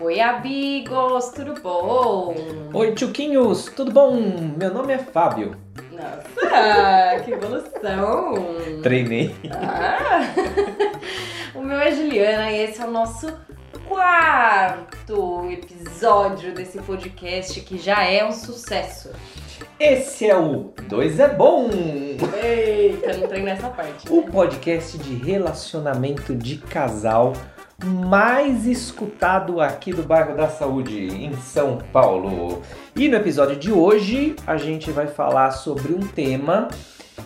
Oi, amigos, tudo bom? Oi, Tchuquinhos, tudo bom? Meu nome é Fábio. Nossa, que evolução! Treinei. Ah. o meu é Juliana e esse é o nosso quarto episódio desse podcast que já é um sucesso. Esse é o Dois é Bom, Eita, não treinei nessa parte. o né? podcast de relacionamento de casal mais escutado aqui do bairro da Saúde, em São Paulo. E no episódio de hoje a gente vai falar sobre um tema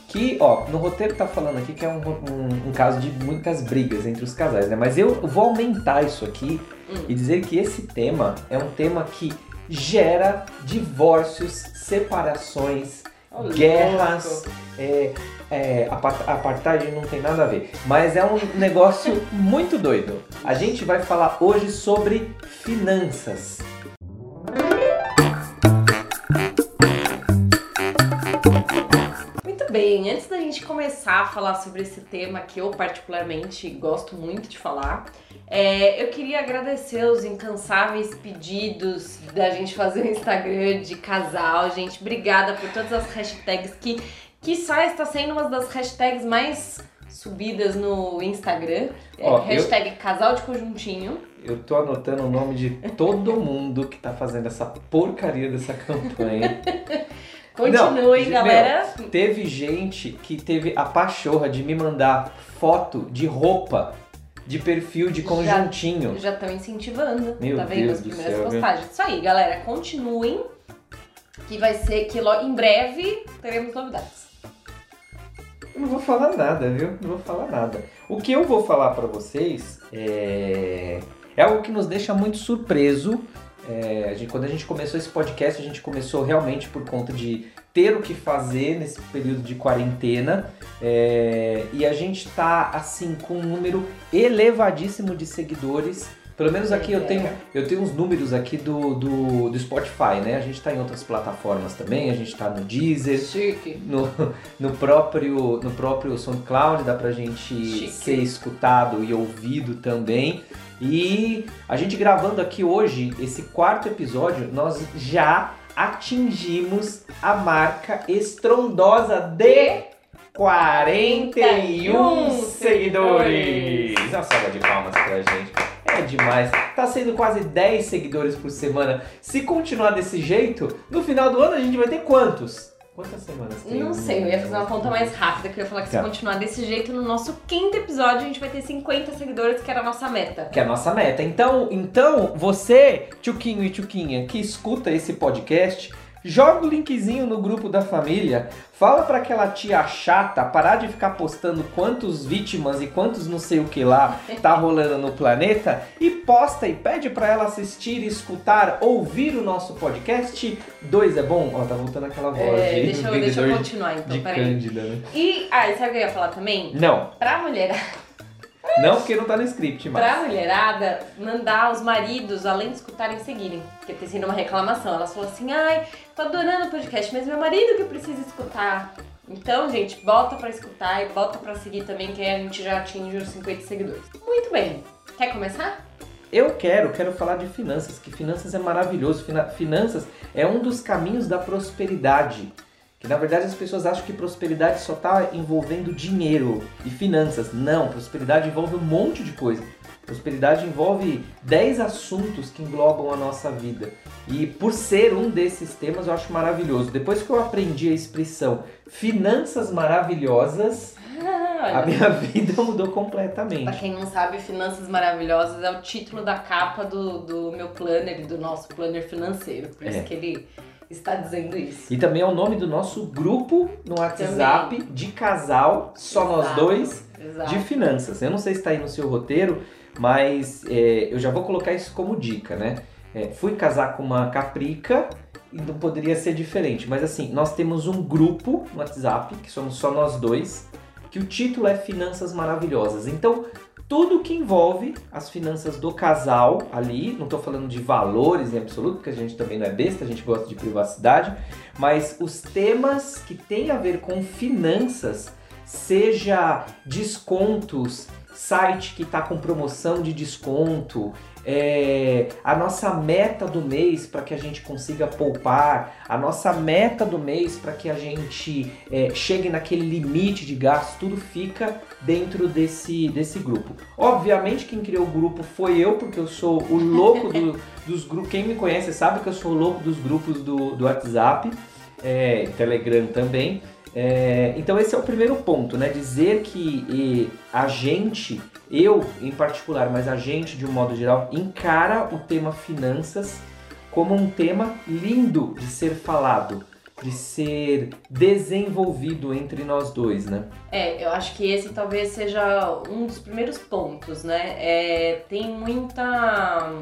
que, ó, no roteiro tá falando aqui que é um, um- um caso de muitas brigas entre os casais, né? Mas eu vou aumentar isso aqui Hum. e dizer que esse tema é um tema que gera divórcios, separações, Ô, guerras, é, é, apa- apartheid não tem nada a ver, mas é um negócio muito doido. A gente vai falar hoje sobre finanças. Muito bem, antes da gente começar a falar sobre esse tema que eu particularmente gosto muito de falar, é, eu queria agradecer os incansáveis pedidos da gente fazer o Instagram de casal, gente. Obrigada por todas as hashtags que, que só está sendo uma das hashtags mais subidas no Instagram. É, Ó, eu- hashtag casal de conjuntinho. Eu tô anotando o nome de todo mundo que tá fazendo essa porcaria dessa campanha. Continuem, Não, galera. Teve gente que teve a pachorra de me mandar foto de roupa de perfil de conjuntinho. Já estão incentivando, Meu tá vendo Deus as primeiras céu, postagens. Isso aí, galera, continuem. Que vai ser que em breve teremos novidades. Eu não vou falar nada, viu? Não vou falar nada. O que eu vou falar pra vocês é... é algo que nos deixa muito surpreso. É, quando a gente começou esse podcast, a gente começou realmente por conta de ter o que fazer nesse período de quarentena. É, e a gente tá assim com um número elevadíssimo de seguidores. Pelo menos aqui eu tenho, eu tenho uns números aqui do, do, do Spotify, né? A gente tá em outras plataformas também, a gente tá no Deezer, Chique. no, no próprio no próprio SoundCloud dá pra gente Chique. ser escutado e ouvido também. E a gente gravando aqui hoje esse quarto episódio, nós já atingimos a marca estrondosa de 41 seguidores. Uma salva de palmas pra gente. É demais. Tá sendo quase 10 seguidores por semana. Se continuar desse jeito, no final do ano a gente vai ter quantos? Quantas semanas tem? Não sei, eu ia fazer uma conta mais rápida, que eu ia falar que se Tá. continuar desse jeito, no nosso quinto episódio a gente vai ter 50 seguidores, que era a nossa meta. Que é a nossa meta. Então, então você, Tchuquinho e Tchuquinha, que escuta esse podcast, joga o linkzinho no grupo da família, fala pra aquela tia chata parar de ficar postando quantos vítimas e quantos não sei o que lá tá rolando no planeta e posta e pede pra ela assistir, escutar, ouvir o nosso podcast. Dois é bom? Ó, tá voltando aquela voz É, de deixa, eu, deixa eu continuar então, de peraí. cândida, né? E, ah, e sabe o que eu ia falar também? Não, Pra mulher não porque não tá no script, mas... Pra mulherada, mandar os maridos, além de escutarem, seguirem. Porque tem sido uma reclamação. Elas falam assim, ai, tô adorando o podcast, mas meu marido que precisa escutar. Então, gente, bota pra escutar e bota pra seguir também, que aí a gente já atinge os 50 seguidores. Muito bem. Quer começar? Eu quero, quero falar de finanças, que finanças é maravilhoso. Fina- finanças é um dos caminhos da prosperidade. Que na verdade as pessoas acham que prosperidade só está envolvendo dinheiro e finanças. Não, prosperidade envolve um monte de coisa. Prosperidade envolve 10 assuntos que englobam a nossa vida. E por ser um desses temas eu acho maravilhoso. Depois que eu aprendi a expressão finanças maravilhosas, Ah, a minha vida mudou completamente. Pra quem não sabe, Finanças Maravilhosas é o título da capa do, do meu planner e do nosso planner financeiro. Por isso É. que ele está dizendo isso. E também é o nome do nosso grupo no WhatsApp de casal, só nós Exato. dois, Exato. de finanças. Eu não sei se está aí no seu roteiro, mas é, eu já vou colocar isso como dica, né? É, fui casar com uma caprica e não poderia ser diferente. Mas assim, nós temos um grupo no WhatsApp, que somos só nós dois, que o título é Finanças Maravilhosas. Então, tudo que envolve as finanças do casal ali, não estou falando de valores em absoluto, porque a gente também não é besta, a gente gosta de privacidade, mas os temas que têm a ver com finanças, seja descontos, site que está com promoção de desconto, é, a nossa meta do mês para que a gente consiga poupar, a nossa meta do mês para que a gente é, chegue naquele limite de gasto, tudo fica dentro desse, desse grupo. Obviamente, quem criou o grupo foi eu, porque eu sou o louco do, dos grupos. Quem me conhece sabe que eu sou o louco dos grupos do, do WhatsApp, é, Telegram também. É, então esse é o primeiro ponto, né? Dizer que e, a gente, eu em particular, mas a gente de um modo geral, encara o tema finanças como um tema lindo de ser falado, de ser desenvolvido entre nós dois, né? É, eu acho que esse talvez seja um dos primeiros pontos, né? É, tem muita.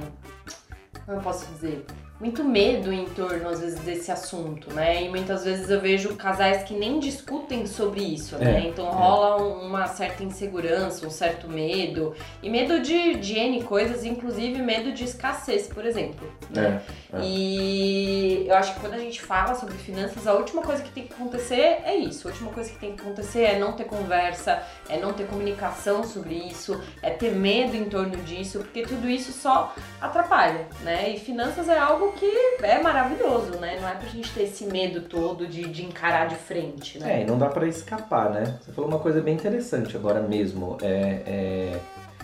Como eu posso dizer? Muito medo em torno, às vezes, desse assunto, né? E muitas vezes eu vejo casais que nem discutem sobre isso, né? É, então rola é. uma certa insegurança, um certo medo. E medo de, de N coisas, inclusive medo de escassez, por exemplo. Né? É, é, e eu acho que quando a gente fala sobre finanças, a última coisa que tem que acontecer é isso. A última coisa que tem que acontecer é não ter conversa, é não ter comunicação sobre isso, é ter medo em torno disso, porque tudo isso só atrapalha, né? E finanças é algo algo que é maravilhoso, né? Não é pra gente ter esse medo todo de, de encarar de frente, né? É, e não dá para escapar, né? Você falou uma coisa bem interessante agora mesmo. É, é,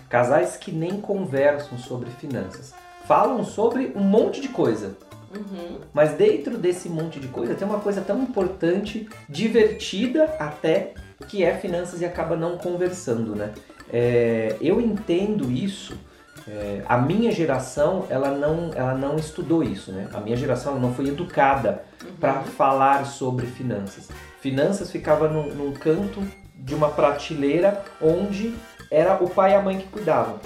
casais que nem conversam sobre finanças. Falam sobre um monte de coisa. Uhum. Mas dentro desse monte de coisa tem uma coisa tão importante, divertida até, que é finanças e acaba não conversando, né? É, eu entendo isso é, a minha geração ela não, ela não estudou isso, né? A minha geração não foi educada uhum. para falar sobre finanças. Finanças ficava num, num, canto de uma prateleira onde era o pai e a mãe que cuidavam.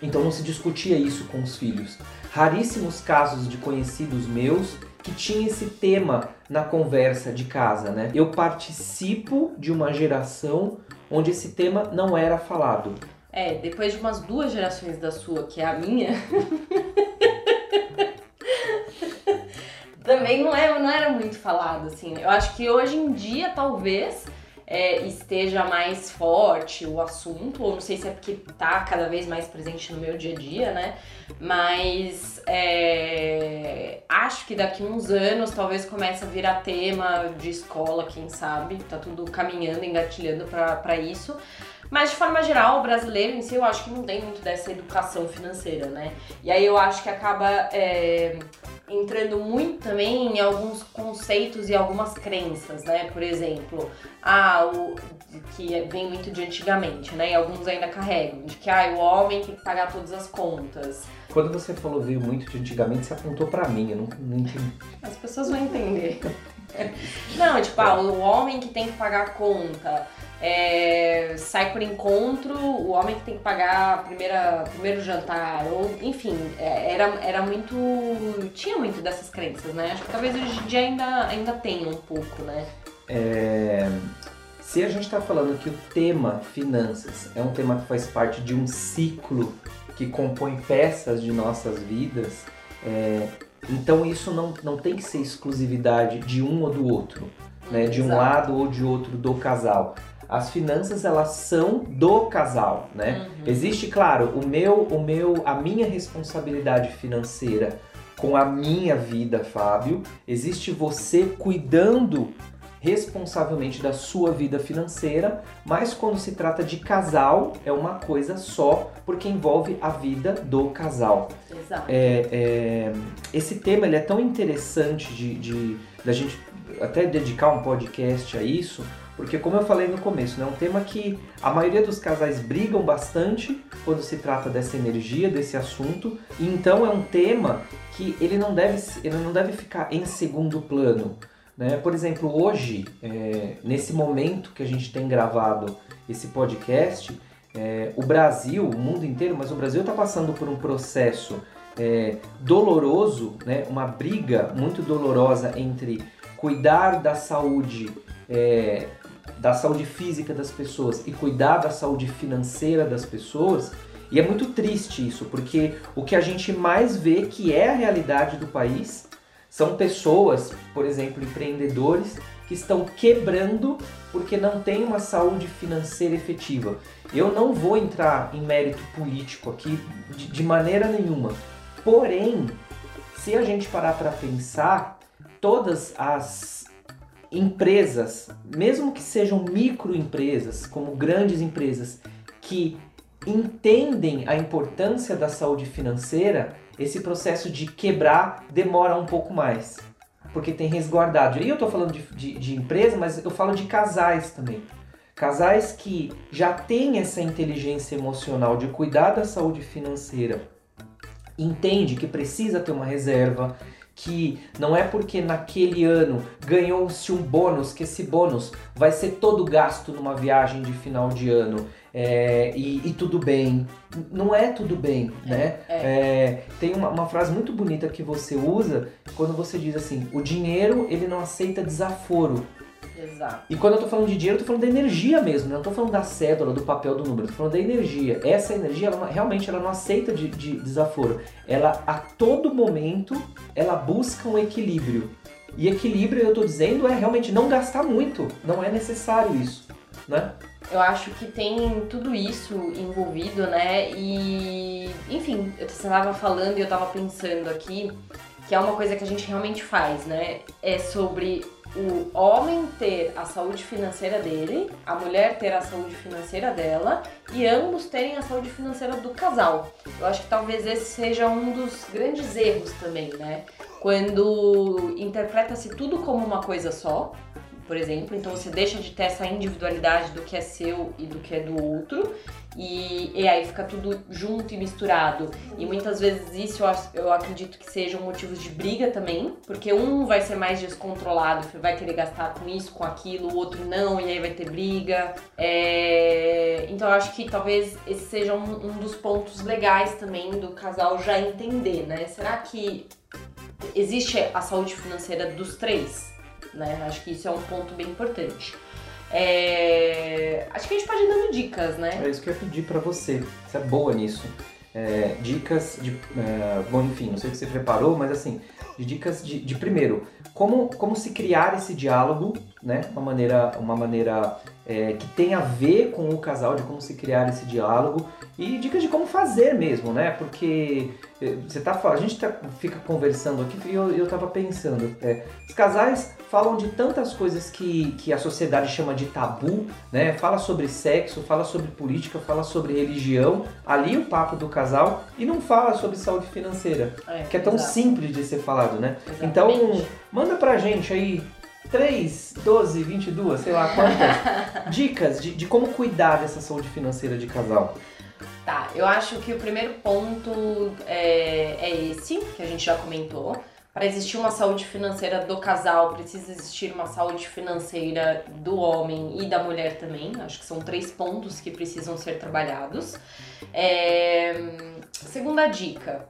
Então não se discutia isso com os filhos. Raríssimos casos de conhecidos meus que tinha esse tema na conversa de casa, né? Eu participo de uma geração onde esse tema não era falado. É, depois de umas duas gerações da sua, que é a minha. também não, é, não era muito falado, assim. Eu acho que hoje em dia, talvez, é, esteja mais forte o assunto, ou não sei se é porque tá cada vez mais presente no meu dia a dia, né? Mas é, acho que daqui uns anos talvez comece a virar tema de escola, quem sabe? Tá tudo caminhando, engatilhando para isso. Mas de forma geral, o brasileiro em si, eu acho que não tem muito dessa educação financeira, né? E aí eu acho que acaba é, entrando muito também em alguns conceitos e algumas crenças, né? Por exemplo, ah, o, que vem muito de antigamente, né? E alguns ainda carregam, de que ah, o homem tem que pagar todas as contas. Quando você falou veio muito de antigamente, você apontou para mim, eu não, não entendi. As pessoas vão entender. não, tipo, ah, o homem que tem que pagar a conta é, sai por encontro o homem que tem que pagar a primeira, primeiro jantar, ou enfim, é, era, era muito. tinha muito dessas crenças, né? Acho que talvez hoje em dia ainda, ainda tenha um pouco, né? É, se a gente está falando que o tema finanças é um tema que faz parte de um ciclo que compõe peças de nossas vidas, é, então isso não, não tem que ser exclusividade de um ou do outro, né? de um lado ou de outro do casal as finanças elas são do casal, né? Uhum. Existe, claro, o meu, o meu, a minha responsabilidade financeira com a minha vida, Fábio. Existe você cuidando responsavelmente da sua vida financeira, mas quando se trata de casal é uma coisa só, porque envolve a vida do casal. Exato. É, é, esse tema ele é tão interessante de, de da gente até dedicar um podcast a isso, porque como eu falei no começo, né, é um tema que a maioria dos casais brigam bastante quando se trata dessa energia, desse assunto, então é um tema que ele não deve, ele não deve ficar em segundo plano. Né? Por exemplo, hoje, é, nesse momento que a gente tem gravado esse podcast, é, o Brasil, o mundo inteiro, mas o Brasil está passando por um processo é, doloroso, né? uma briga muito dolorosa entre cuidar da saúde é, da saúde física das pessoas e cuidar da saúde financeira das pessoas. E é muito triste isso, porque o que a gente mais vê que é a realidade do país são pessoas, por exemplo, empreendedores que estão quebrando porque não tem uma saúde financeira efetiva. Eu não vou entrar em mérito político aqui de, de maneira nenhuma. Porém, se a gente parar para pensar, todas as empresas, mesmo que sejam microempresas, como grandes empresas, que entendem a importância da saúde financeira, esse processo de quebrar demora um pouco mais. Porque tem resguardado. E eu estou falando de, de, de empresa, mas eu falo de casais também. Casais que já têm essa inteligência emocional de cuidar da saúde financeira, entende que precisa ter uma reserva, que não é porque naquele ano ganhou-se um bônus que esse bônus vai ser todo gasto numa viagem de final de ano é, e, e, tudo bem. Não é tudo bem, é, né? É. É, tem uma, uma, frase muito bonita que você usa quando você diz assim: o dinheiro ele não aceita desaforo. Exato. E quando eu tô falando de dinheiro, eu tô falando da energia mesmo, né? Eu não tô falando da cédula, do papel, do número, eu tô falando da energia. Essa energia, ela, realmente, ela não aceita de, de desaforo. Ela, a todo momento, ela busca um equilíbrio. E equilíbrio, eu tô dizendo, é realmente não gastar muito. Não é necessário isso, né? Eu acho que tem tudo isso envolvido, né? E, enfim, eu estava falando e eu estava pensando aqui que é uma coisa que a gente realmente faz, né? É sobre o homem ter a saúde financeira dele, a mulher ter a saúde financeira dela e ambos terem a saúde financeira do casal. Eu acho que talvez esse seja um dos grandes erros também, né? Quando interpreta-se tudo como uma coisa só, por exemplo. Então você deixa de ter essa individualidade do que é seu e do que é do outro. E, e aí fica tudo junto e misturado. E muitas vezes isso eu, eu acredito que sejam motivos de briga também, porque um vai ser mais descontrolado, vai querer gastar com isso, com aquilo, o outro não, e aí vai ter briga. É... Então eu acho que talvez esse seja um, um dos pontos legais também do casal já entender, né? Será que existe a saúde financeira dos três? Né? Acho que isso é um ponto bem importante. É... Acho que a gente pode ir dando dicas, né? É isso que eu ia pedir pra você. Você é boa nisso. É, dicas de. É, bom, enfim, não sei o que você preparou, mas assim, de dicas de, de, primeiro, como, como se criar esse diálogo, né? Uma maneira, uma maneira é, que tem a ver com o casal, de como se criar esse diálogo e dicas de como fazer mesmo, né? Porque é, você tá, a gente tá, fica conversando aqui e eu, eu tava pensando, é, os casais falam de tantas coisas que, que a sociedade chama de tabu, né? Fala sobre sexo, fala sobre política, fala sobre religião, ali o papo do casal e não fala sobre saúde financeira, é, que é tão exato. simples de ser falado, né? Exatamente. Então, manda pra gente aí 3, 12, 22, sei lá quantas dicas de, de como cuidar dessa saúde financeira de casal. Tá, eu acho que o primeiro ponto é, é esse, que a gente já comentou. Para existir uma saúde financeira do casal, precisa existir uma saúde financeira do homem e da mulher também. Acho que são três pontos que precisam ser trabalhados. É... Segunda dica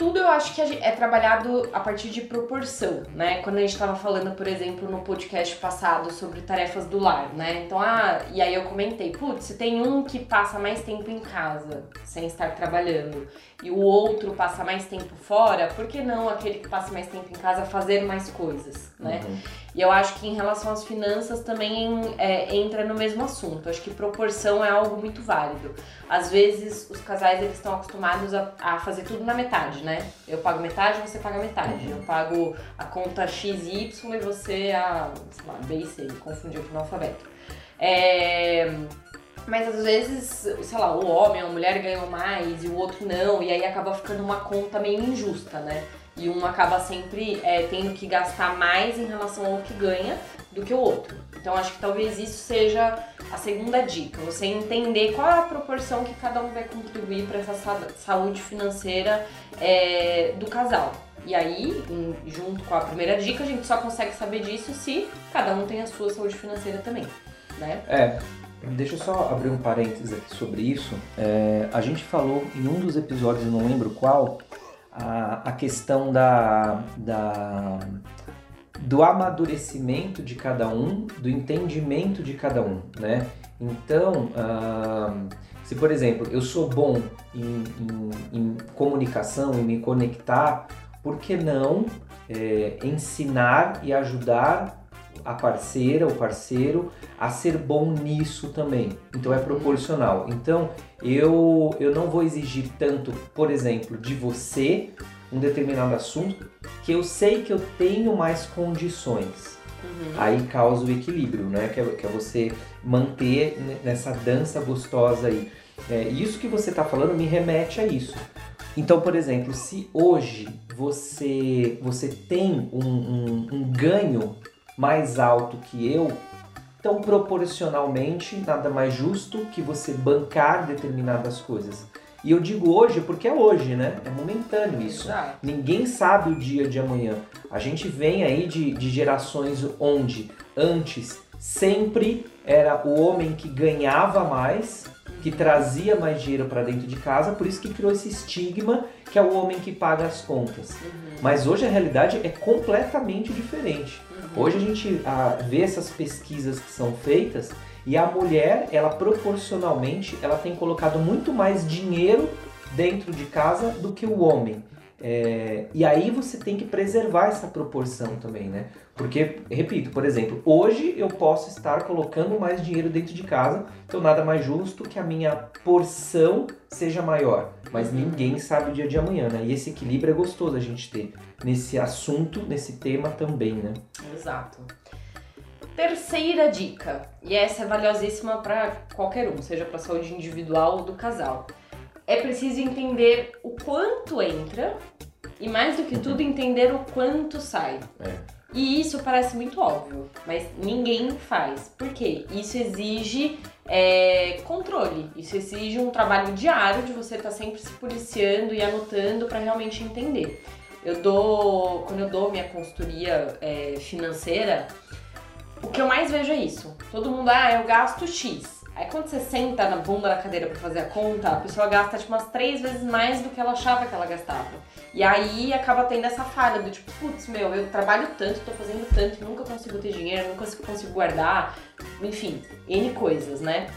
tudo eu acho que é trabalhado a partir de proporção, né? Quando a gente estava falando, por exemplo, no podcast passado sobre tarefas do lar, né? Então, ah, e aí eu comentei, putz, se tem um que passa mais tempo em casa sem estar trabalhando e o outro passa mais tempo fora, por que não aquele que passa mais tempo em casa fazer mais coisas, né? Uhum. E eu acho que em relação às finanças também é, entra no mesmo assunto. Acho que proporção é algo muito válido. Às vezes os casais eles estão acostumados a, a fazer tudo na metade, né? Eu pago metade, você paga metade. Uhum. Eu pago a conta XY e você a, sei lá, B e C, confundiu com o alfabeto. É... Mas às vezes, sei lá, o homem, a mulher ganham mais e o outro não, e aí acaba ficando uma conta meio injusta, né? E um acaba sempre é, tendo que gastar mais em relação ao que ganha do que o outro. Então acho que talvez isso seja a segunda dica, você entender qual é a proporção que cada um vai contribuir para essa saúde financeira é, do casal. E aí, em, junto com a primeira dica, a gente só consegue saber disso se cada um tem a sua saúde financeira também, né? É. Deixa eu só abrir um parênteses aqui sobre isso. É, a gente falou em um dos episódios, não lembro qual, a, a questão da, da, do amadurecimento de cada um, do entendimento de cada um, né? Então, uh, se por exemplo eu sou bom em, em, em, comunicação, em me conectar por que não é, ensinar e ajudar a parceira, o parceiro, a ser bom nisso também. Então é proporcional. Então eu, eu não vou exigir tanto, por exemplo, de você um determinado assunto que eu sei que eu tenho mais condições. Uhum. Aí causa o equilíbrio, né? Que é, que é você manter nessa dança gostosa aí. É, isso que você está falando me remete a isso. Então, por exemplo, se hoje você, você tem um, um, um ganho mais alto que eu, então proporcionalmente nada mais justo que você bancar determinadas coisas. E eu digo hoje porque é hoje, né? É momentâneo isso. Exato. Ninguém sabe o dia de amanhã. A gente vem aí de, de gerações onde antes sempre era o homem que ganhava mais, que trazia mais dinheiro para dentro de casa, por isso que criou esse estigma que é o homem que paga as contas. Uhum. Mas hoje a realidade é completamente diferente. Uhum. Hoje a gente ah, vê essas pesquisas que são feitas e a mulher, ela proporcionalmente, ela tem colocado muito mais dinheiro dentro de casa do que o homem. É, e aí você tem que preservar essa proporção também, né? Porque, repito, por exemplo, hoje eu posso estar colocando mais dinheiro dentro de casa, então nada mais justo que a minha porção seja maior. Mas uhum. ninguém sabe o dia de amanhã, né? E esse equilíbrio é gostoso a gente ter nesse assunto, nesse tema também, né? Exato. Terceira dica, e essa é valiosíssima para qualquer um, seja para saúde individual ou do casal. É preciso entender o quanto entra e mais do que uhum. tudo entender o quanto sai. É. E isso parece muito óbvio, mas ninguém faz. Por quê? Isso exige é, controle, isso exige um trabalho diário de você estar tá sempre se policiando e anotando para realmente entender. Eu dou, quando eu dou minha consultoria é, financeira, o que eu mais vejo é isso. Todo mundo, ah, eu gasto X. Aí quando você senta na bunda da cadeira para fazer a conta, a pessoa gasta tipo umas três vezes mais do que ela achava que ela gastava. E aí acaba tendo essa falha do tipo, putz, meu, eu trabalho tanto, tô fazendo tanto, nunca consigo ter dinheiro, nunca consigo guardar, enfim, N coisas, né?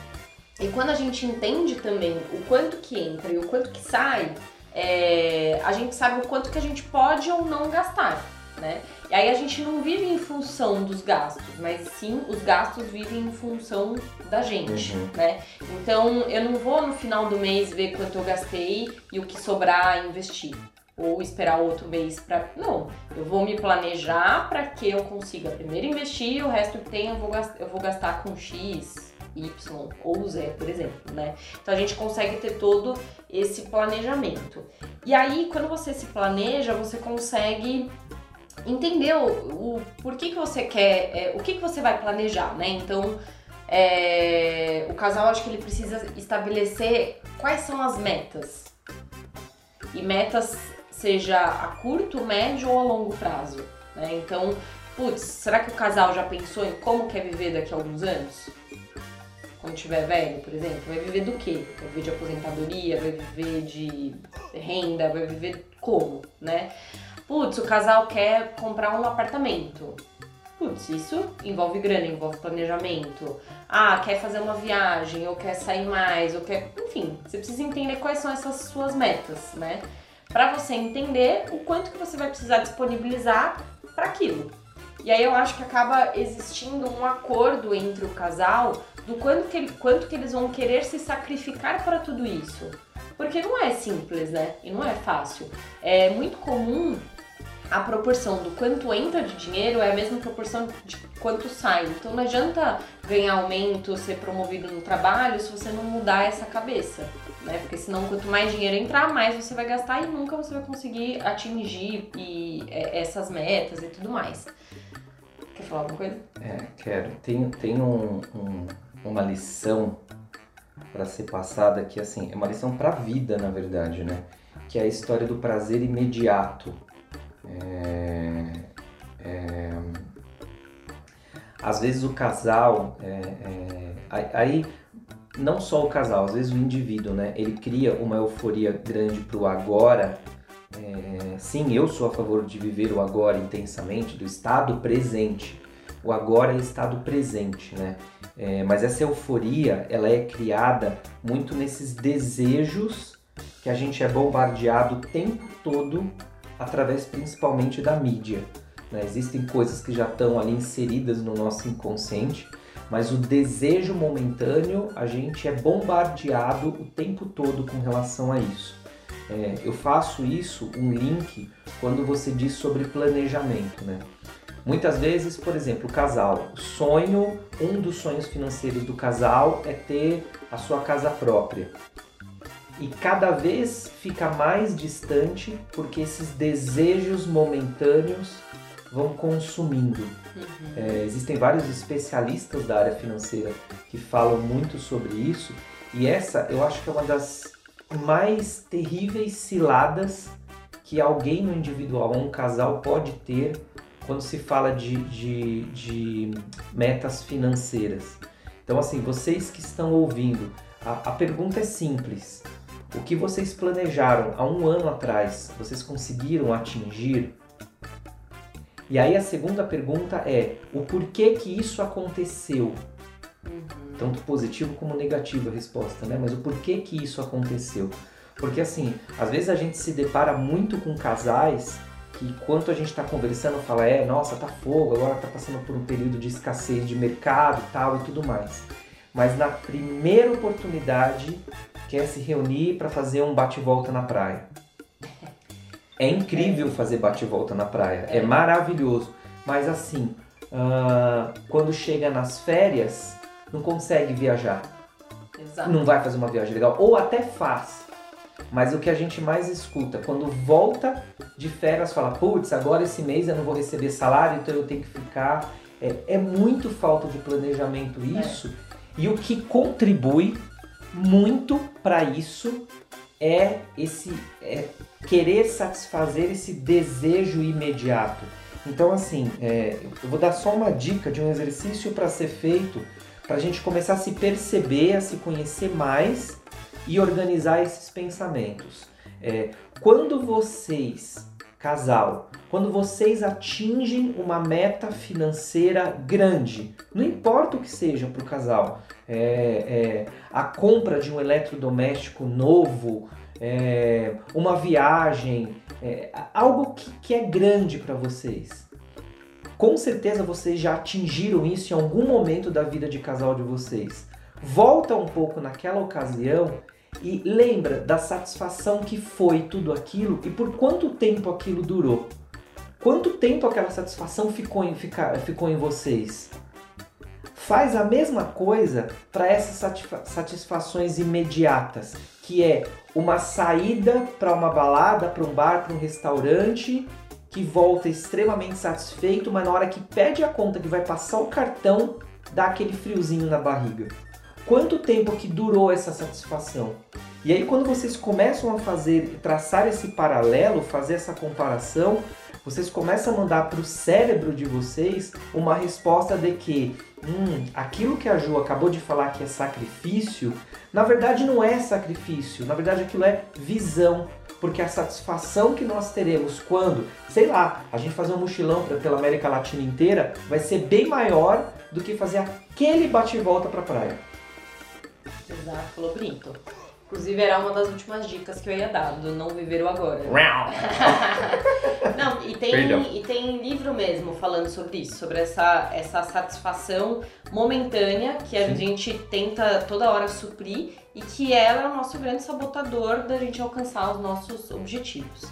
E quando a gente entende também o quanto que entra e o quanto que sai, é, a gente sabe o quanto que a gente pode ou não gastar né? E aí a gente não vive em função dos gastos, mas sim os gastos vivem em função da gente, uhum. né? Então eu não vou no final do mês ver quanto eu gastei e o que sobrar investir ou esperar outro mês para não eu vou me planejar para que eu consiga primeiro investir e o resto que tem eu vou gastar, eu vou gastar com x y ou z por exemplo né então a gente consegue ter todo esse planejamento e aí quando você se planeja você consegue entender o, o por que, que você quer, é, o que, que você vai planejar, né? Então, é, o casal acho que ele precisa estabelecer quais são as metas. E metas seja a curto, médio ou a longo prazo. Né? Então, putz, será que o casal já pensou em como quer viver daqui a alguns anos? Quando tiver velho, por exemplo, vai viver do quê? Vai viver de aposentadoria, vai viver de renda, vai viver como, né? Putz, o casal quer comprar um apartamento. Putz, isso envolve grana, envolve planejamento. Ah, quer fazer uma viagem, ou quer sair mais, ou quer. Enfim, você precisa entender quais são essas suas metas, né? Para você entender o quanto que você vai precisar disponibilizar para aquilo. E aí eu acho que acaba existindo um acordo entre o casal do quanto que, quanto que eles vão querer se sacrificar para tudo isso. Porque não é simples, né? E não é fácil. É muito comum a proporção do quanto entra de dinheiro é a mesma proporção de quanto sai. Então não adianta ganhar aumento, ser promovido no trabalho se você não mudar essa cabeça, né? Porque senão quanto mais dinheiro entrar, mais você vai gastar e nunca você vai conseguir atingir e, é, essas metas e tudo mais. Quer falar alguma coisa? É, quero. Tem, tem um, um, uma lição para ser passada que assim é uma lição para a vida, na verdade, né? Que é a história do prazer imediato é, é, às vezes o casal, é, é aí não só o casal, às vezes o indivíduo, né? Ele cria uma euforia grande pro agora. É, sim, eu sou a favor de viver o agora intensamente, do estado presente. O agora é estado presente, né? É, mas essa euforia, ela é criada muito nesses desejos que a gente é bombardeado o tempo todo através principalmente da mídia. Né? Existem coisas que já estão ali inseridas no nosso inconsciente, mas o desejo momentâneo a gente é bombardeado o tempo todo com relação a isso. É, eu faço isso, um link, quando você diz sobre planejamento. Né? Muitas vezes, por exemplo, o casal, sonho, um dos sonhos financeiros do casal é ter a sua casa própria. E cada vez fica mais distante porque esses desejos momentâneos vão consumindo. Uhum. É, existem vários especialistas da área financeira que falam muito sobre isso, e essa eu acho que é uma das mais terríveis ciladas que alguém no individual, um casal, pode ter quando se fala de, de, de metas financeiras. Então, assim, vocês que estão ouvindo, a, a pergunta é simples. O que vocês planejaram há um ano atrás, vocês conseguiram atingir? E aí a segunda pergunta é: o porquê que isso aconteceu? Uhum. Tanto positivo como negativo a resposta, né? Mas o porquê que isso aconteceu? Porque assim, às vezes a gente se depara muito com casais que enquanto a gente está conversando fala, é, nossa, tá fogo, agora tá passando por um período de escassez de mercado e tal e tudo mais. Mas na primeira oportunidade quer se reunir para fazer um bate-volta na praia. É incrível fazer bate-volta na praia, é. é maravilhoso. Mas assim, uh, quando chega nas férias, não consegue viajar. Exato. Não vai fazer uma viagem legal. Ou até faz, mas o que a gente mais escuta, quando volta de férias, fala, putz, agora esse mês eu não vou receber salário, então eu tenho que ficar. É, é muito falta de planejamento é. isso. É. E o que contribui muito para isso é esse é querer satisfazer esse desejo imediato. Então, assim, é, eu vou dar só uma dica de um exercício para ser feito para a gente começar a se perceber, a se conhecer mais e organizar esses pensamentos. É, quando vocês, casal, quando vocês atingem uma meta financeira grande, não importa o que seja para o casal, é, é, a compra de um eletrodoméstico novo, é, uma viagem, é, algo que, que é grande para vocês. Com certeza vocês já atingiram isso em algum momento da vida de casal de vocês. Volta um pouco naquela ocasião e lembra da satisfação que foi tudo aquilo e por quanto tempo aquilo durou. Quanto tempo aquela satisfação ficou em, fica, ficou em vocês? Faz a mesma coisa para essas satisfações imediatas, que é uma saída para uma balada, para um bar, para um restaurante, que volta extremamente satisfeito, mas na hora que pede a conta que vai passar o cartão, dá aquele friozinho na barriga quanto tempo que durou essa satisfação. E aí quando vocês começam a fazer, traçar esse paralelo, fazer essa comparação, vocês começam a mandar para o cérebro de vocês uma resposta de que hum, aquilo que a Ju acabou de falar que é sacrifício, na verdade não é sacrifício, na verdade aquilo é visão. Porque a satisfação que nós teremos quando, sei lá, a gente fazer um mochilão pra, pela América Latina inteira vai ser bem maior do que fazer aquele bate-volta para a praia. Exato, falou bonito. Inclusive era uma das últimas dicas que eu ia dar, do não viver o agora. não, e tem, e tem livro mesmo falando sobre isso, sobre essa, essa satisfação momentânea que a Sim. gente tenta toda hora suprir e que ela é o nosso grande sabotador da gente alcançar os nossos objetivos.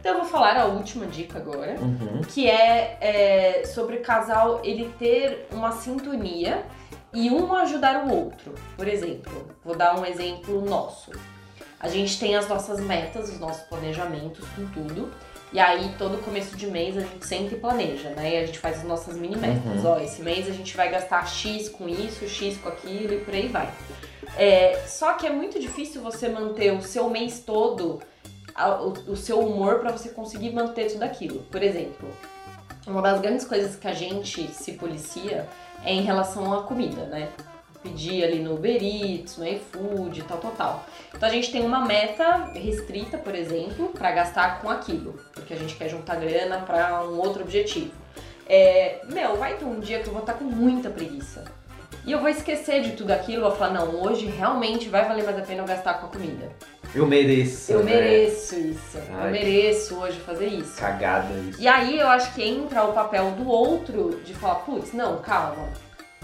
Então eu vou falar a última dica agora, uhum. que é, é sobre o casal ele ter uma sintonia e um ajudar o outro. Por exemplo, vou dar um exemplo nosso. A gente tem as nossas metas, os nossos planejamentos com tudo. E aí, todo começo de mês a gente sempre planeja, né? E a gente faz as nossas mini metas. Uhum. Ó, esse mês a gente vai gastar X com isso, X com aquilo e por aí vai. É, só que é muito difícil você manter o seu mês todo, o, o seu humor para você conseguir manter tudo aquilo. Por exemplo, uma das grandes coisas que a gente se policia em relação à comida, né? Pedir ali no Uber Eats, no iFood, tal, tal, tal. Então a gente tem uma meta restrita, por exemplo, para gastar com aquilo, porque a gente quer juntar grana para um outro objetivo. É, meu, vai ter um dia que eu vou estar com muita preguiça. E eu vou esquecer de tudo aquilo, vou falar, não, hoje realmente vai valer mais a pena eu gastar com a comida. Eu mereço. Eu né? mereço isso. Ai. Eu mereço hoje fazer isso. Cagada isso. E aí eu acho que entra o papel do outro de falar, putz, não, calma.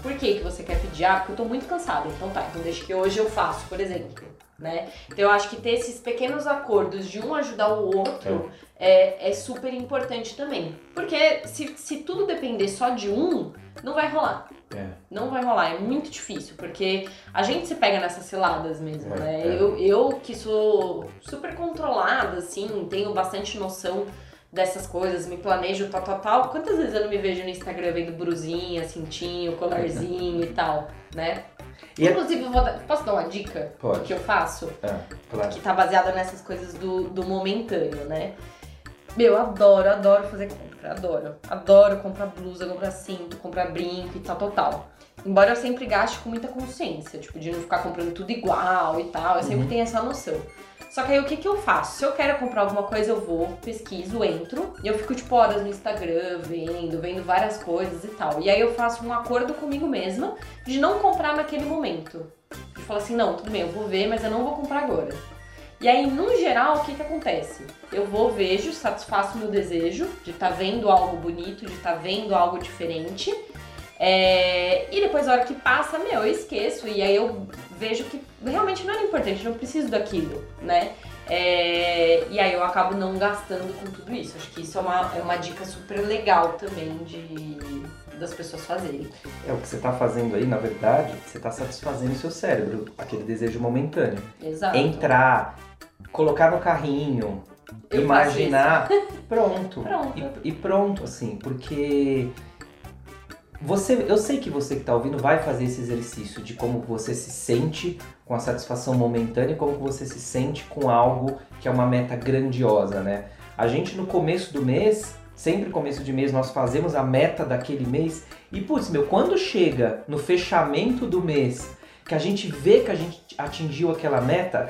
Por que, que você quer pedir? Ah, porque eu tô muito cansada. Então tá, então deixa que hoje eu faço, por exemplo. Né? Então eu acho que ter esses pequenos acordos de um ajudar o outro é, é super importante também. Porque se, se tudo depender só de um, não vai rolar. É. Não vai rolar, é muito difícil, porque a gente se pega nessas ciladas mesmo, É, né? é. Eu, eu que sou super controlada, assim, tenho bastante noção dessas coisas, me planejo tal, tal, tal. Quantas vezes eu não me vejo no Instagram vendo brusinha, cintinho, colarzinho e tal, né? E é- Inclusive, eu vou dar- posso dar uma dica Pode. que eu faço? Ah, claro. que tá baseada nessas coisas do, do momentâneo, né? Meu, adoro, adoro fazer compra, adoro. Adoro comprar blusa, comprar cinto, comprar brinco e tal, tal, tal. Embora eu sempre gaste com muita consciência, tipo, de não ficar comprando tudo igual e tal, eu sempre Uhum. tenho essa noção. Só que aí o que que eu faço? Se eu quero comprar alguma coisa, eu vou, pesquiso, entro, e eu fico, tipo, horas no Instagram, vendo, vendo várias coisas e tal. E aí eu faço um acordo comigo mesma de não comprar naquele momento. De falar assim, não, tudo bem, eu vou ver, mas eu não vou comprar agora. E aí, no geral, o que que acontece? Eu vou, vejo, satisfaço o meu desejo de estar vendo algo bonito, de estar vendo algo diferente. É, E depois, a hora que passa, meu, eu esqueço. E aí eu vejo que realmente não era importante, não preciso daquilo, né? É, E aí eu acabo não gastando com tudo isso. Acho que isso é uma, é uma dica super legal também de das pessoas fazerem. É o que você tá fazendo aí, na verdade, você tá satisfazendo o seu cérebro, aquele desejo momentâneo. Exato. Entrar, colocar no carrinho, Eu imaginar, pronto. Pronto. E, e pronto, assim, porque você, eu sei que você que tá ouvindo vai fazer esse exercício de como você se sente com a satisfação momentânea e como você se sente com algo que é uma meta grandiosa, né? A gente no começo do mês, sempre começo de mês, nós fazemos a meta daquele mês e, putz, meu, quando chega no fechamento do mês, que a gente vê que a gente atingiu aquela meta,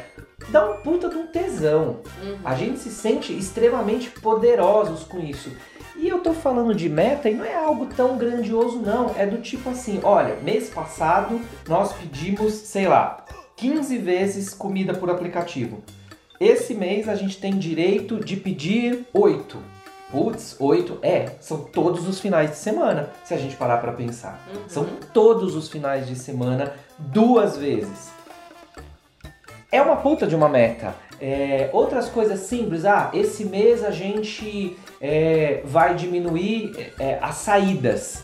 dá um puta de um tesão. Uhum. A gente se sente extremamente poderosos com isso. E eu tô falando de meta e não é algo tão grandioso, não. É do tipo assim: olha, mês passado nós pedimos, sei lá, 15 vezes comida por aplicativo. Esse mês a gente tem direito de pedir 8. Putz, 8 é, são todos os finais de semana, se a gente parar pra pensar. Uhum. São todos os finais de semana, duas vezes. É uma puta de uma meta. É, outras coisas simples, ah, esse mês a gente é, vai diminuir é, as saídas.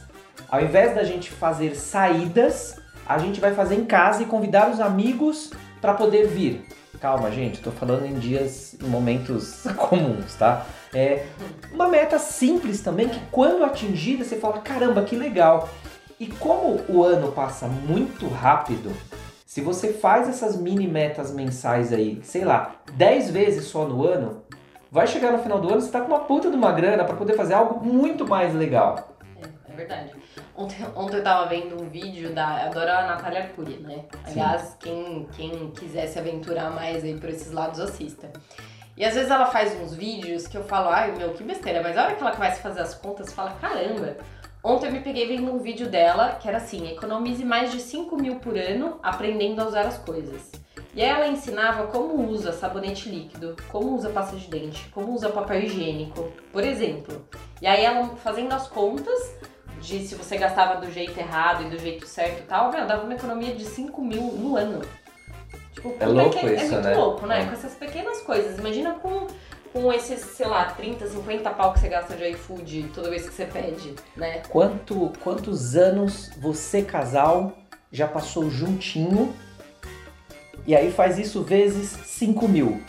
Ao invés da gente fazer saídas, a gente vai fazer em casa e convidar os amigos para poder vir. Calma, gente, tô falando em dias, em momentos comuns, tá? É uma meta simples também que quando atingida você fala, caramba, que legal. E como o ano passa muito rápido, se você faz essas mini metas mensais aí, sei lá, 10 vezes só no ano, vai chegar no final do ano você tá com uma puta de uma grana para poder fazer algo muito mais legal. É, é verdade. Ontem, ontem eu tava vendo um vídeo da. Eu adoro a Natália Arcuri, né? Aliás, quem, quem quiser se aventurar mais aí por esses lados, assista. E às vezes ela faz uns vídeos que eu falo, ai meu, que besteira, mas a hora que ela começa a fazer as contas, fala, caramba. Ontem eu me peguei vendo um vídeo dela que era assim: economize mais de 5 mil por ano aprendendo a usar as coisas. E aí ela ensinava como usa sabonete líquido, como usa pasta de dente, como usa papel higiênico, por exemplo. E aí ela fazendo as contas de se você gastava do jeito errado e do jeito certo e tal, meu, dava uma economia de 5 mil no ano. Tipo, puta louco que é, isso, é muito né? louco, né? É. Com essas pequenas coisas. Imagina com, com esses, sei lá, 30, 50 pau que você gasta de iFood toda vez que você pede, né? Quanto, quantos anos você, casal, já passou juntinho e aí faz isso vezes 5 mil?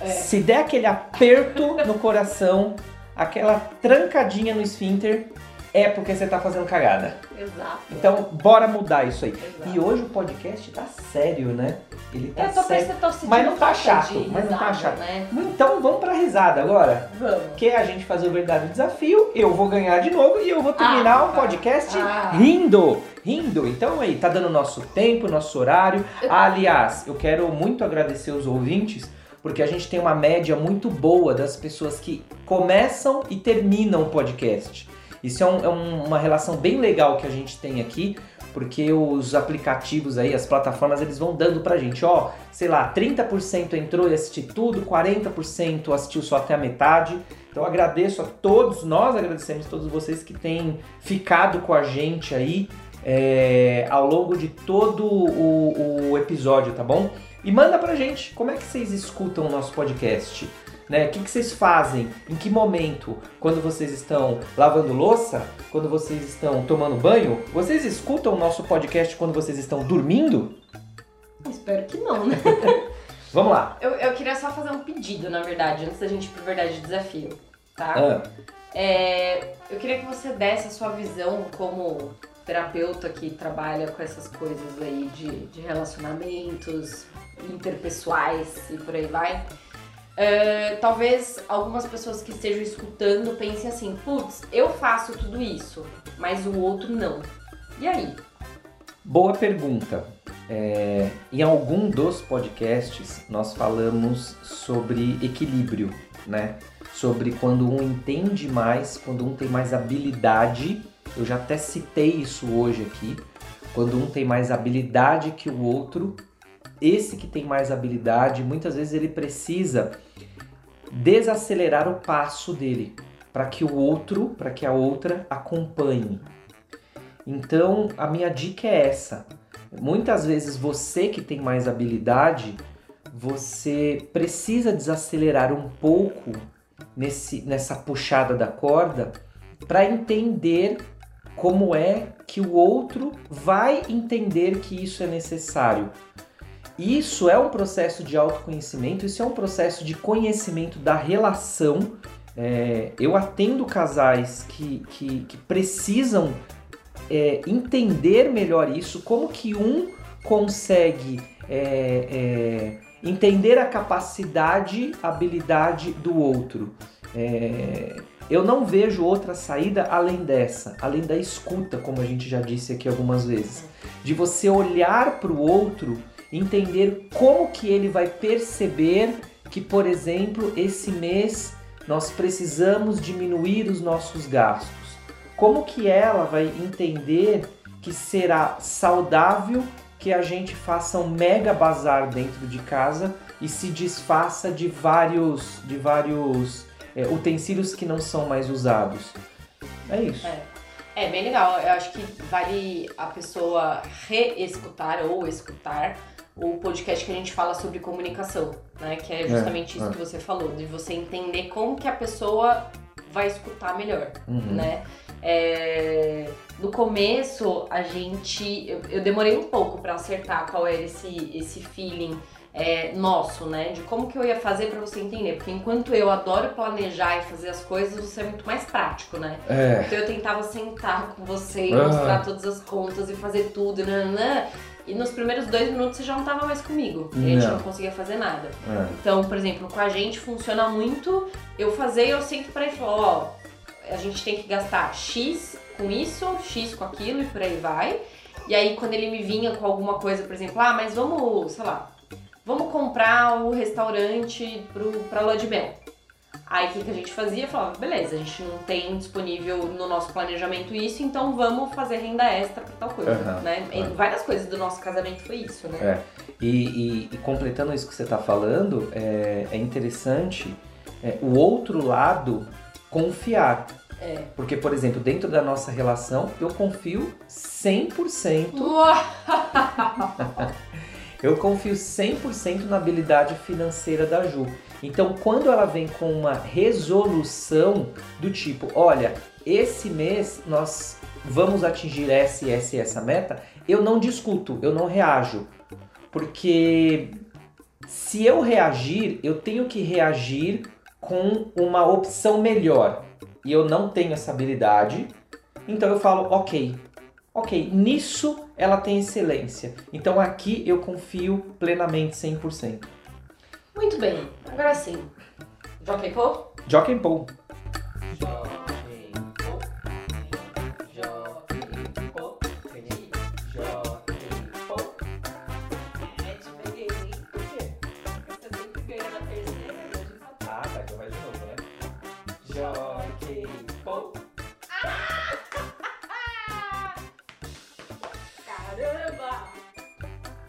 É. Se der aquele aperto no coração, aquela trancadinha no esfíncter, é porque você tá fazendo cagada. Exato. Então, bora mudar isso aí. Exato. E hoje o podcast tá sério, né? Ele tá eu tô sério. pensando, tô Mas não tá chato, de mas não tá risada, chato. Né? Então vamos pra risada agora. Vamos. Que é a gente fazer o verdadeiro desafio, eu vou ganhar de novo e eu vou terminar Ah, o podcast ah. rindo. Rindo. Então aí, tá dando nosso tempo, nosso horário. Aliás, eu quero muito agradecer os ouvintes, porque a gente tem uma média muito boa das pessoas que começam e terminam o podcast. Isso é, um- é um- uma relação bem legal que a gente tem aqui, porque os aplicativos aí, as plataformas, eles vão dando pra gente, ó, sei lá, 30% entrou e assistiu tudo, 40% assistiu só até a metade. Então agradeço a todos, nós agradecemos a todos vocês que têm ficado com a gente aí é, ao longo de todo o, o episódio, tá bom? E manda pra gente como é que vocês escutam o nosso podcast. Né? O que, que vocês fazem? Em que momento? Quando vocês estão lavando louça? Quando vocês estão tomando banho? Vocês escutam o nosso podcast quando vocês estão dormindo? Espero que não, né? Vamos lá. Eu, eu queria só fazer um pedido, na verdade, antes da gente ir pro Verdade de Desafio, tá? Ah, É, eu queria que você desse a sua visão como terapeuta que trabalha com essas coisas aí de, de relacionamentos interpessoais e por aí vai. É, talvez algumas pessoas que estejam escutando pensem assim, putz, eu faço tudo isso, mas o outro não. E aí? boa pergunta. É, em algum dos podcasts nós falamos sobre equilíbrio, né? Sobre quando um entende mais, quando um tem mais habilidade. Eu já até citei isso hoje aqui. Quando um tem mais habilidade que o outro, esse que tem mais habilidade, muitas vezes ele precisa desacelerar o passo dele para que o outro, para que a outra acompanhe. Então, a minha dica é essa. Muitas vezes você que tem mais habilidade, você precisa desacelerar um pouco nesse, nessa puxada da corda para entender como é que o outro vai entender que isso é necessário. Isso é um processo de autoconhecimento, isso é um processo de conhecimento da relação. É, eu atendo casais que, que, que precisam é, entender melhor isso, como que um consegue é, é, entender a capacidade, habilidade do outro. É, eu não vejo outra saída além dessa, além da escuta, como a gente já disse aqui algumas vezes, de você olhar para o outro, entender como que ele vai perceber que, por exemplo, esse mês nós precisamos diminuir os nossos gastos. Como que ela vai entender que será saudável que a gente faça um mega bazar dentro de casa e se desfaça de vários de vários é, utensílios que não são mais usados. É isso. É. É bem legal. Eu acho que vale a pessoa reescutar ou escutar o podcast que a gente fala sobre comunicação, né? Que é justamente isso é. que você falou, de você entender como que a pessoa vai escutar melhor, Uhum. né? É, no começo, a gente. Eu, eu demorei um pouco pra acertar qual era esse, esse feeling é, nosso, né? De como que eu ia fazer pra você entender. Porque enquanto eu adoro planejar e fazer as coisas, você é muito mais prático, né? É. Então eu tentava sentar com você e Ah. mostrar todas as contas e fazer tudo, nananã. E nos primeiros dois minutos você já não tava mais comigo. E a gente Não. não conseguia fazer nada. é. Então, por exemplo, com a gente funciona muito eu fazer e eu sento pra ele e falo, ó, a gente tem que gastar X com isso, X com aquilo e por aí vai. E aí quando ele me vinha com alguma coisa, por exemplo, ah, mas vamos, sei lá, vamos comprar o restaurante pro, pra lua de mel. Aí o que, que a gente fazia? Falava, beleza, a gente não tem disponível no nosso planejamento isso, então vamos fazer renda extra pra tal coisa, Aham, né? Aham. várias coisas do nosso casamento foi isso, né? É. E, e- e completando isso que você está falando, é, é interessante é, o outro lado confiar. É. Porque, por exemplo, dentro da nossa relação, eu confio 100%, Uau! eu confio 100% na habilidade financeira da Ju. Então, quando ela vem com uma resolução do tipo, olha, esse mês nós vamos atingir essa essa e essa meta, eu não discuto, eu não reajo. Porque se eu reagir, eu tenho que reagir com uma opção melhor. E eu não tenho essa habilidade. Então eu falo, ok, ok, nisso ela tem excelência. Então aqui eu confio plenamente 100%. Muito bem, agora sim. Jockey Pô? Jockey Paul.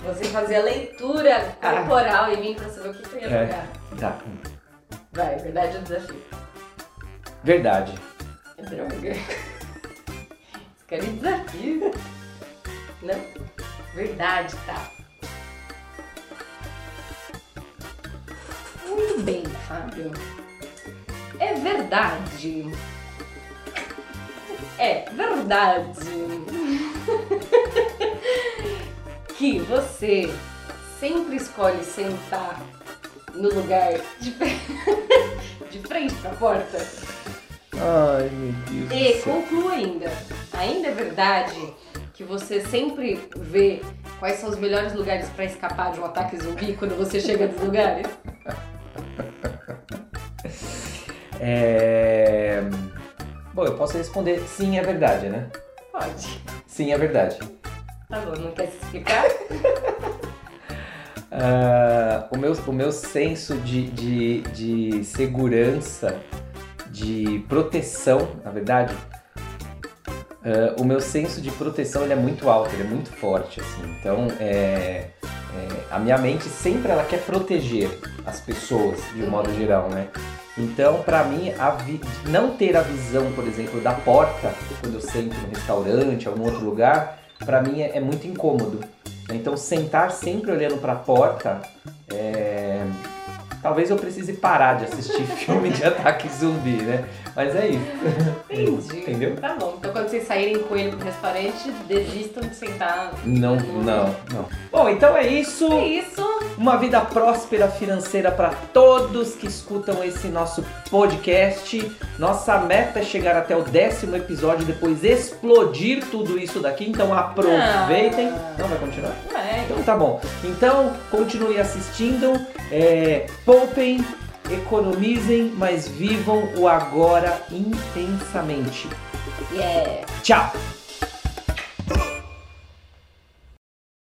Você fazer a leitura corporal ah. em mim pra saber o que você ia é. jogar. Tá. Vai, verdade ou desafio? Verdade. É droga. Quero desafio. Não? Verdade, tá. Muito bem, Fábio. É verdade. É verdade. Que você sempre escolhe sentar no lugar de, de frente pra porta. Ai, meu Deus. E conclua ainda. Ainda é verdade que você sempre vê quais são os melhores lugares para escapar de um ataque zumbi quando você chega nos lugares? É... Bom, eu posso responder sim, é verdade, né? Pode. Sim, é verdade. Tá bom, não quer se explicar? uh, o, meu, o meu senso de, de, de segurança, de proteção, na verdade, uh, o meu senso de proteção ele é muito alto, ele é muito forte, assim. Então, é, é, a minha mente sempre ela quer proteger as pessoas, de um modo geral, né? Então, para mim, não ter a visão, por exemplo, da porta quando eu sento no restaurante, algum outro lugar, para mim é, é, muito incômodo. Então sentar sempre olhando para a porta, é... talvez eu precise parar de assistir filme de ataque zumbi, né? Mas é isso. Entendi. Entendeu? Tá bom. Então quando vocês saírem com ele pro restaurante, desistam de sentar. Não, não, não. Bom, então é isso. É isso. Uma vida próspera financeira para todos que escutam esse nosso podcast. Nossa meta é chegar até o décimo episódio, depois explodir tudo isso daqui. Então aproveitem. Ah. Não vai continuar? Vai. Então tá bom. Então continue assistindo. É, poupem economizem, mas vivam o agora intensamente. Yeah. Tchau!